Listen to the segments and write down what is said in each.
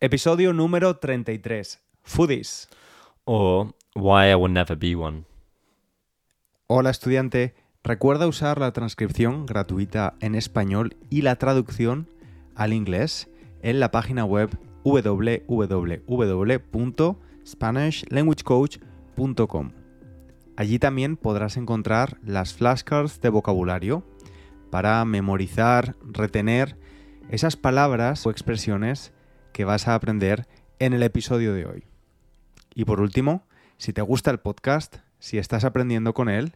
Episodio número 33. Foodies. Or Why I Will Never Be One. Hola estudiante, recuerda usar la transcripción gratuita en español y la traducción al inglés en la página web www.spanishlanguagecoach.com. Allí también podrás encontrar las flashcards de vocabulario para memorizar, retener esas palabras o expresiones que vas a aprender en el episodio de hoy. Y por último, si te gusta el podcast, si estás aprendiendo con él,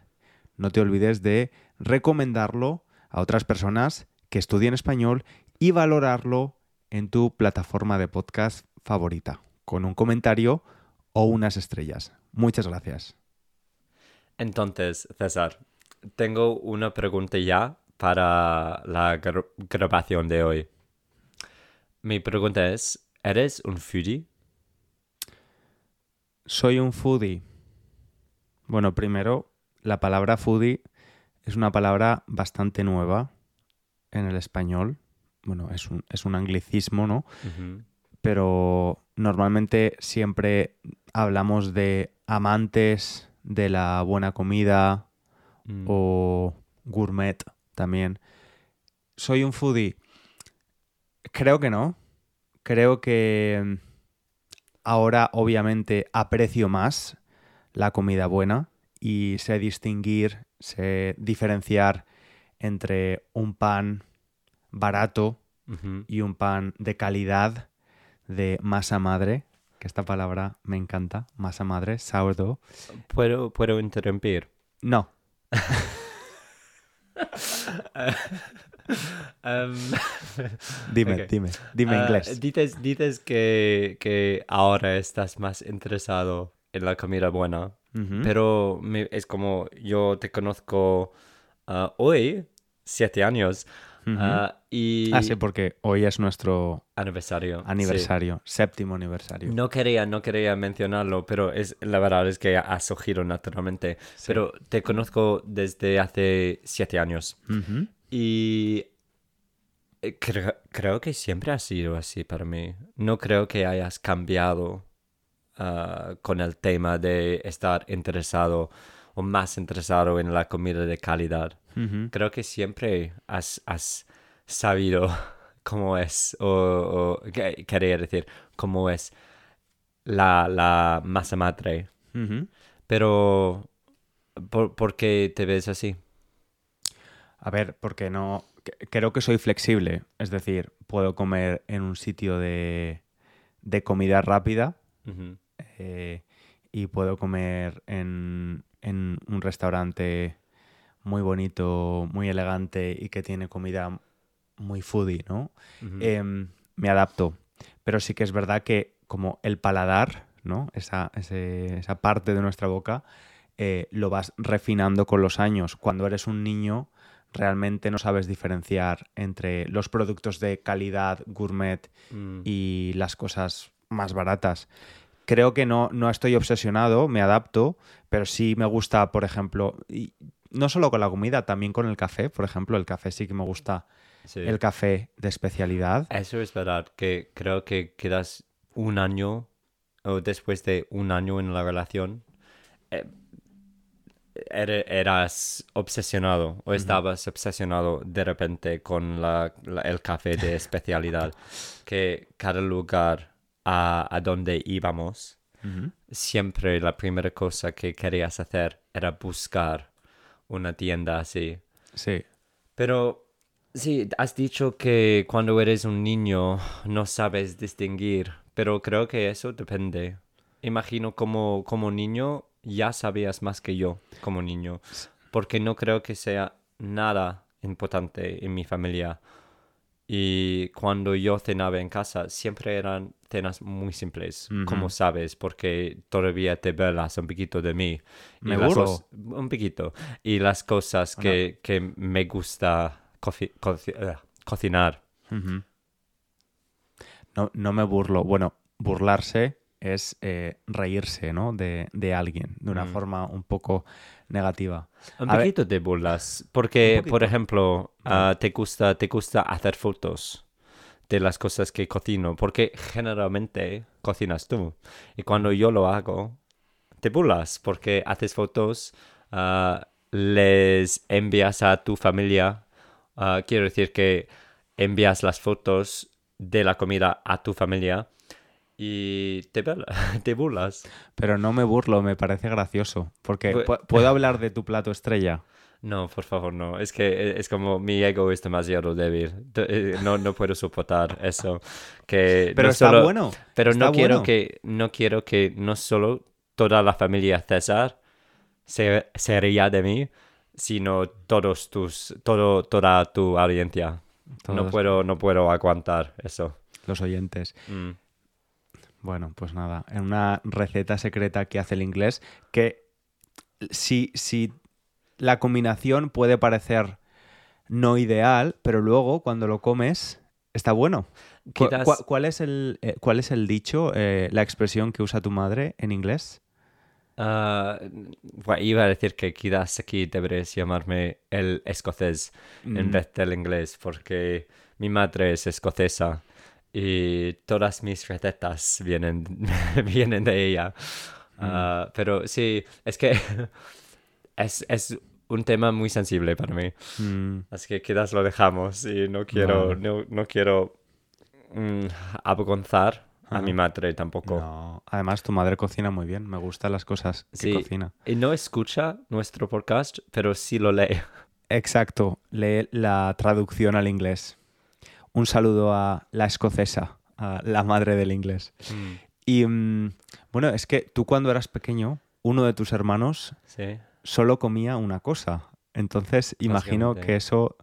no te olvides de recomendarlo a otras personas que estudien español y valorarlo en tu plataforma de podcast favorita, con un comentario o unas estrellas. Muchas gracias. Entonces, César, tengo una pregunta ya para la gra- grabación de hoy. Mi pregunta es, ¿eres un foodie? Soy un foodie. Bueno, primero, la palabra foodie es una palabra bastante nueva en el español. Bueno, es un, es un anglicismo, ¿no? Pero normalmente siempre hablamos de amantes de la buena comida Mm. o gourmet también. ¿Soy un foodie? Creo que no. Creo que mm, ahora obviamente aprecio más la comida buena y sé distinguir, sé diferenciar entre un pan barato y un pan de calidad de masa madre, que esta palabra me encanta, masa madre, sourdough. ¿Puedo, ¿Puedo interrumpir? No, Em, dime, dime, dime ah, inglés. Dices, dices que, que ahora estás más interesado en la comida buena, Ujú. pero me- es como yo te conozco ah, hoy, siete años, Ujú. ah, y Ah, sí, porque hoy es nuestro aniversario. sí. aniversario, séptimo aniversario. No quería, no quería mencionarlo, pero es la verdad es que ha surgido naturalmente. Sí. Pero te conozco desde hace siete años. Y eh, creo, creo que siempre ha sido así para mí. No creo que hayas cambiado ah, con el tema de estar interesado o más interesado en la comida de calidad. Creo que siempre has, has sabido cómo es, o, o que- quería decir, cómo es la, la masa madre. Pero, ¿por, por qué te ves así? A ver, porque no. Creo que soy flexible. Es decir, puedo comer en un sitio de, de comida rápida eh, y puedo comer en, en un restaurante muy bonito, muy elegante y que tiene comida muy foodie, ¿no? Em, me adapto. Pero sí que es verdad que como el paladar, ¿no? Esa, ese- esa parte de nuestra boca, eh, lo vas refinando con los años. Cuando eres un niño, realmente no sabes diferenciar entre los productos de calidad gourmet Mm. y las cosas más baratas. Creo que no, no estoy obsesionado, me adapto, pero sí me gusta, por ejemplo, y no solo con la comida, también con el café. Por ejemplo, el café sí que me gusta Sí. el café de especialidad. Eso es verdad, que creo que quedas un año o después de un año en la relación, eh, eras obsesionado o estabas obsesionado de repente con la- la- el café de especialidad, que cada lugar a, a donde íbamos, siempre la primera cosa que querías hacer era buscar una tienda así. Sí. Pero sí, has dicho que cuando eres un niño no sabes distinguir, pero creo que eso depende. Imagino como, como niño ya sabías más que yo como niño, porque no creo que sea nada importante en mi familia. Y cuando yo cenaba en casa, siempre eran cenas muy simples, como sabes, porque todavía te burlas un poquito de mí. Y Me las un poquito. Y las cosas que, que me gusta coci- eh, cocinar. No, no me burlo. Bueno, burlarse es eh, reírse, ¿no? De, de alguien, de una Mm. forma un poco negativa. Un A ver- poquito de burlas. Porque, por ejemplo, ah, te gusta, te gusta hacer fotos. de las cosas que cocino, porque generalmente cocinas tú. Y cuando yo lo hago, te burlas, porque haces fotos, ah, les envías a tu familia. ah, quiero decir que envías las fotos de la comida a tu familia y te, te burlas. Pero no me burlo, me parece gracioso. Porque Pu- pu- puedo hablar de tu plato estrella. No, por favor, no. Es que eh, es como mi ego es demasiado débil. Eh, No, no puedo soportar eso. Que Pero no está solo- bueno. Pero está no quiero bueno. que no quiero que no solo toda la familia César se, se ría de mí, sino todos tus todo toda tu audiencia. No Todos puedo no puedo aguantar eso. los oyentes. Mm. Bueno, pues nada, en una receta secreta que hace el inglés, que si, si la combinación puede parecer no ideal, pero luego cuando lo comes está bueno. Cu- Quizás- cu- ¿Cuál, es el, eh, ¿Cuál es el dicho, eh, la expresión que usa tu madre en inglés? Ah, bueno, iba a decir que quizás aquí deberías llamarme el escocés en Mm. vez del inglés, porque mi madre es escocesa y todas mis recetas vienen, vienen de ella. Ah, pero sí, es que es, es un tema muy sensible para mí, Mm, así que quizás lo dejamos y no quiero, Vale. no, no quiero mm, avergonzar a mi madre tampoco. no. Además, tu madre cocina muy bien. Me gustan las cosas que Sí. cocina. Y no escucha nuestro podcast, pero sí lo lee. Exacto, lee la traducción al inglés. Un saludo a la escocesa, a la madre del inglés. Y mm, bueno, es que tú cuando eras pequeño, uno de tus hermanos Sí. solo comía una cosa. Entonces, imagino que eso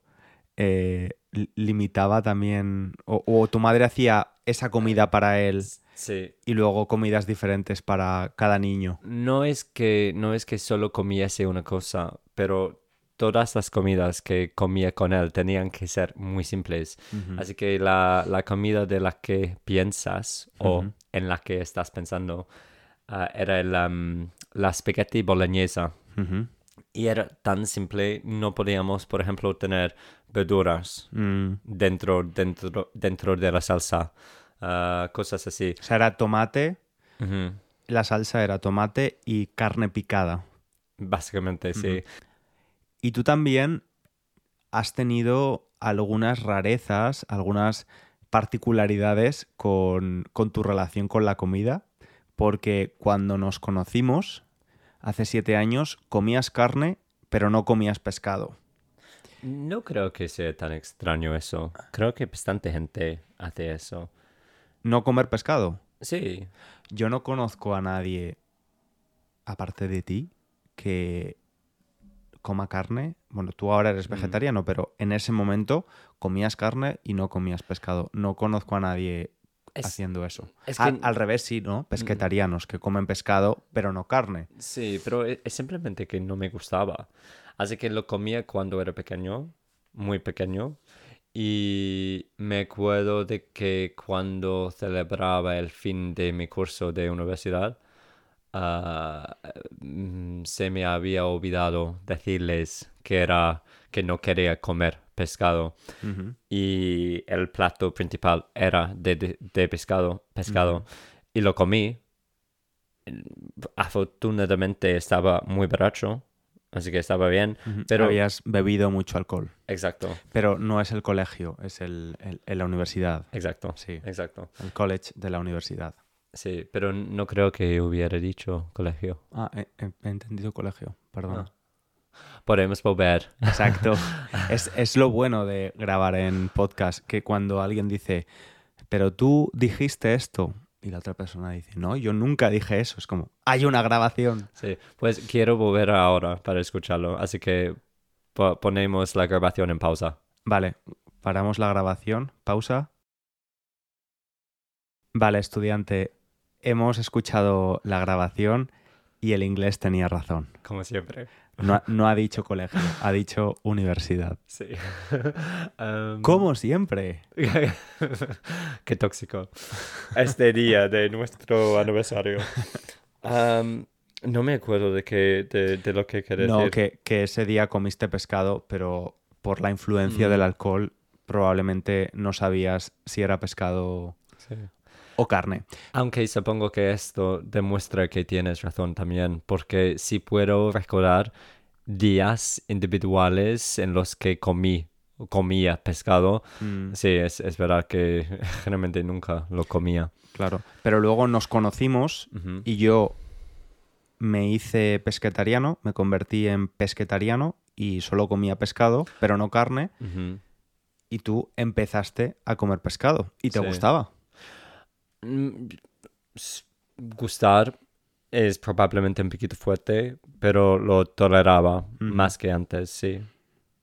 eh, li- limitaba también, o, o tu madre hacía esa comida para él Sí. y luego comidas diferentes para cada niño. No es que, no es que solo comiese una cosa, pero todas las comidas que comía con él tenían que ser muy simples. Así que la, la comida de la que piensas o en la que estás pensando ah, era el, am, la spaghetti boloñesa. Y era tan simple, no podíamos, por ejemplo, tener verduras Mm. dentro, dentro, dentro de la salsa, ah, cosas así. O sea, era tomate, la salsa era tomate y carne picada. Básicamente, sí. Y tú también has tenido algunas rarezas, algunas particularidades con, con tu relación con la comida, porque cuando nos conocimos, hace siete años, comías carne, pero no comías pescado. No creo que sea tan extraño eso. Creo que bastante gente hace eso. No comer pescado. Sí. Yo no conozco a nadie, aparte de ti, que coma carne. Bueno, tú ahora eres Mm. vegetariano, pero en ese momento comías carne y no comías pescado. No conozco a nadie Es- haciendo eso. es Al- que- Mm. al, revés, sí, ¿no? Pesquetarianos que comen pescado, pero no carne. Sí, pero e- es simplemente que no me gustaba. Así que lo comía cuando era pequeño, muy pequeño. Y me acuerdo de que cuando celebraba el fin de mi curso de universidad, ah, mm, se me había olvidado decirles que era que no quería comer pescado. Y el plato principal era de, de- de pescado, pescado y lo comí. Afortunadamente estaba muy borracho, así que estaba bien, pero Habías bebido mucho alcohol. exacto, Pero no es el colegio, es el, el- la universidad. exacto, Sí, exacto. el college de la universidad. Sí, pero no creo que hubiera dicho colegio. Ah, he, he- he entendido colegio, perdona. Ah. Podemos volver. Exacto. es, es lo bueno de grabar en podcast, que cuando alguien dice, pero tú dijiste esto, y la otra persona dice, no, yo nunca dije eso, es como, hay una grabación. Sí, pues quiero volver ahora para escucharlo, así que po- ponemos la grabación en pausa. Vale, paramos la grabación, pausa. Vale, estudiante, hemos escuchado la grabación y el inglés tenía razón. Como siempre. No, ha- no ha dicho colegio, ha dicho universidad. Sí. Em, Como siempre. Qué tóxico. Este día de nuestro aniversario. Am, no me acuerdo de, qué, de, de lo que quería No, decir. que, que ese día comiste pescado, pero por la influencia Mm. del alcohol probablemente no sabías si era pescado Sí. O carne. Aunque supongo que esto demuestra que tienes razón también, porque sí puedo recordar días individuales en los que comí, comía pescado. Mm, Sí, es, es verdad que generalmente nunca lo comía. claro. Pero luego nos conocimos y yo me hice pesquetariano, me convertí en pesquetariano y solo comía pescado, pero no carne. Y tú empezaste a comer pescado y te Sí. gustaba. Mm, Gustar es probablemente un poquito fuerte, pero lo toleraba Ujú. más que antes, sí.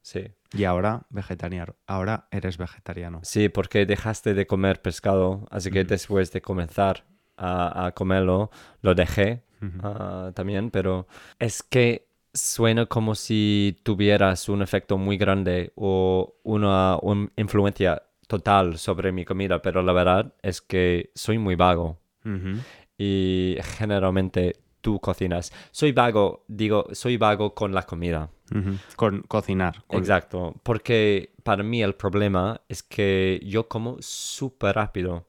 Sí. Y ahora vegetariano. Ahora eres vegetariano. Sí, porque dejaste de comer pescado, así que Ujú. después de comenzar a, a comerlo, lo dejé Ujú. ah, también, pero es que suena como si tuvieras un efecto muy grande o una, un- influencia total sobre mi comida, pero la verdad es que soy muy vago y generalmente tú cocinas. Soy vago, digo, soy vago con la comida. Con cocinar. con- Exacto, porque para mí el problema es que yo como súper rápido.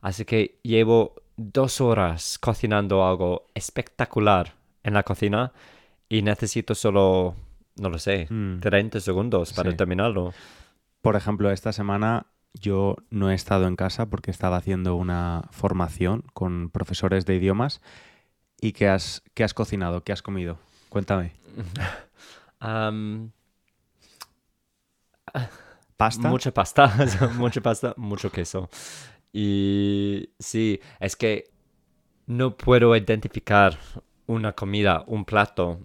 Así que llevo dos horas cocinando algo espectacular en la cocina y necesito solo, no lo sé, Mm. 30 segundos para Sí. terminarlo. Por ejemplo, esta semana yo no he estado en casa porque estaba haciendo una formación con profesores de idiomas. ¿Y qué has, qué has cocinado? ¿Qué has comido? Cuéntame. Am, ¿Pasta? Mucha pasta, mucha pasta, mucho queso. Y sí, es que no puedo identificar una comida, un plato,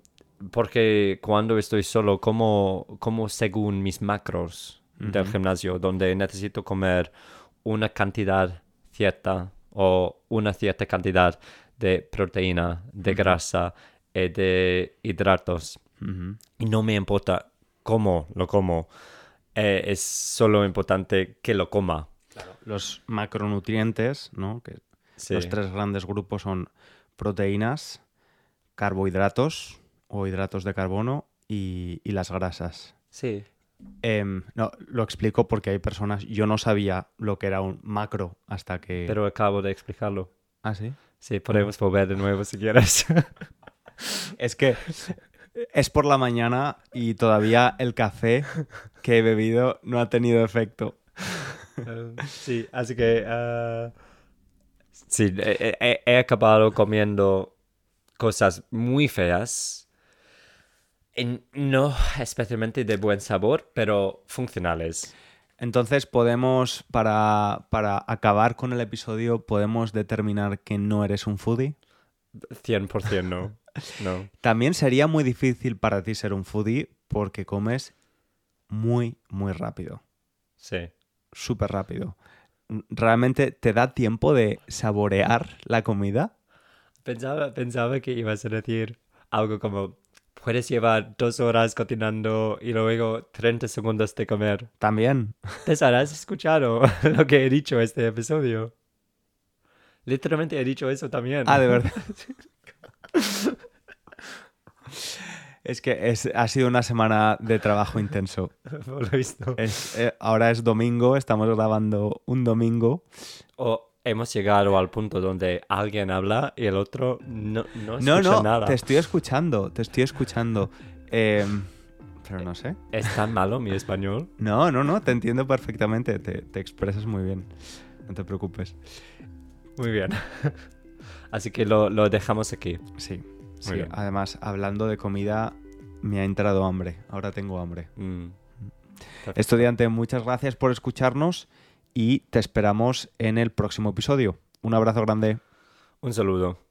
porque cuando estoy solo como, como según mis macros del gimnasio, donde necesito comer una cantidad cierta o una cierta cantidad de proteína, de grasa y de hidratos y no me importa cómo lo como, eh, es solo importante que lo coma. Los macronutrientes, ¿no? Que Sí. Los tres grandes grupos son proteínas, carbohidratos o hidratos de carbono y, y las grasas. Sí. Em, no, lo explico porque hay personas, yo no sabía lo que era un macro hasta que... Pero acabo de explicarlo. Ah, sí. Sí, podemos volver de nuevo si quieres. Es que es por la mañana y todavía el café que he bebido no ha tenido efecto. Sí, así que... ah, sí, he, he- he acabado comiendo cosas muy feas. No especialmente de buen sabor, pero funcionales. Entonces podemos, para, para acabar con el episodio, podemos determinar que no eres un foodie. 100% no. No. También sería muy difícil para ti ser un foodie porque comes muy, muy rápido. Sí. Súper rápido. ¿Realmente te da tiempo de saborear la comida? Pensaba, pensaba que ibas a decir algo como, puedes llevar dos horas cocinando y luego 30 segundos de comer. También. ¿Te habrás escuchado lo que he dicho este episodio? Literalmente he dicho eso también. Ah, de verdad. Es que es, ha sido una semana de trabajo intenso. Por lo visto. Es, eh, ahora es domingo, estamos grabando un domingo. O hemos llegado al punto donde alguien habla y el otro no, no No, escucha no, nada. te estoy escuchando, te estoy escuchando. Em, pero no sé. ¿Es tan malo mi español? No, no, no, te entiendo perfectamente, te, te expresas muy bien. No te preocupes. Muy bien. Así que lo, lo dejamos aquí. Sí, sí. bien. Además, hablando de comida, me ha entrado hambre. Ahora tengo hambre. Mm. Estudiante, muchas gracias por escucharnos y te esperamos en el próximo episodio. Un abrazo grande. Un saludo.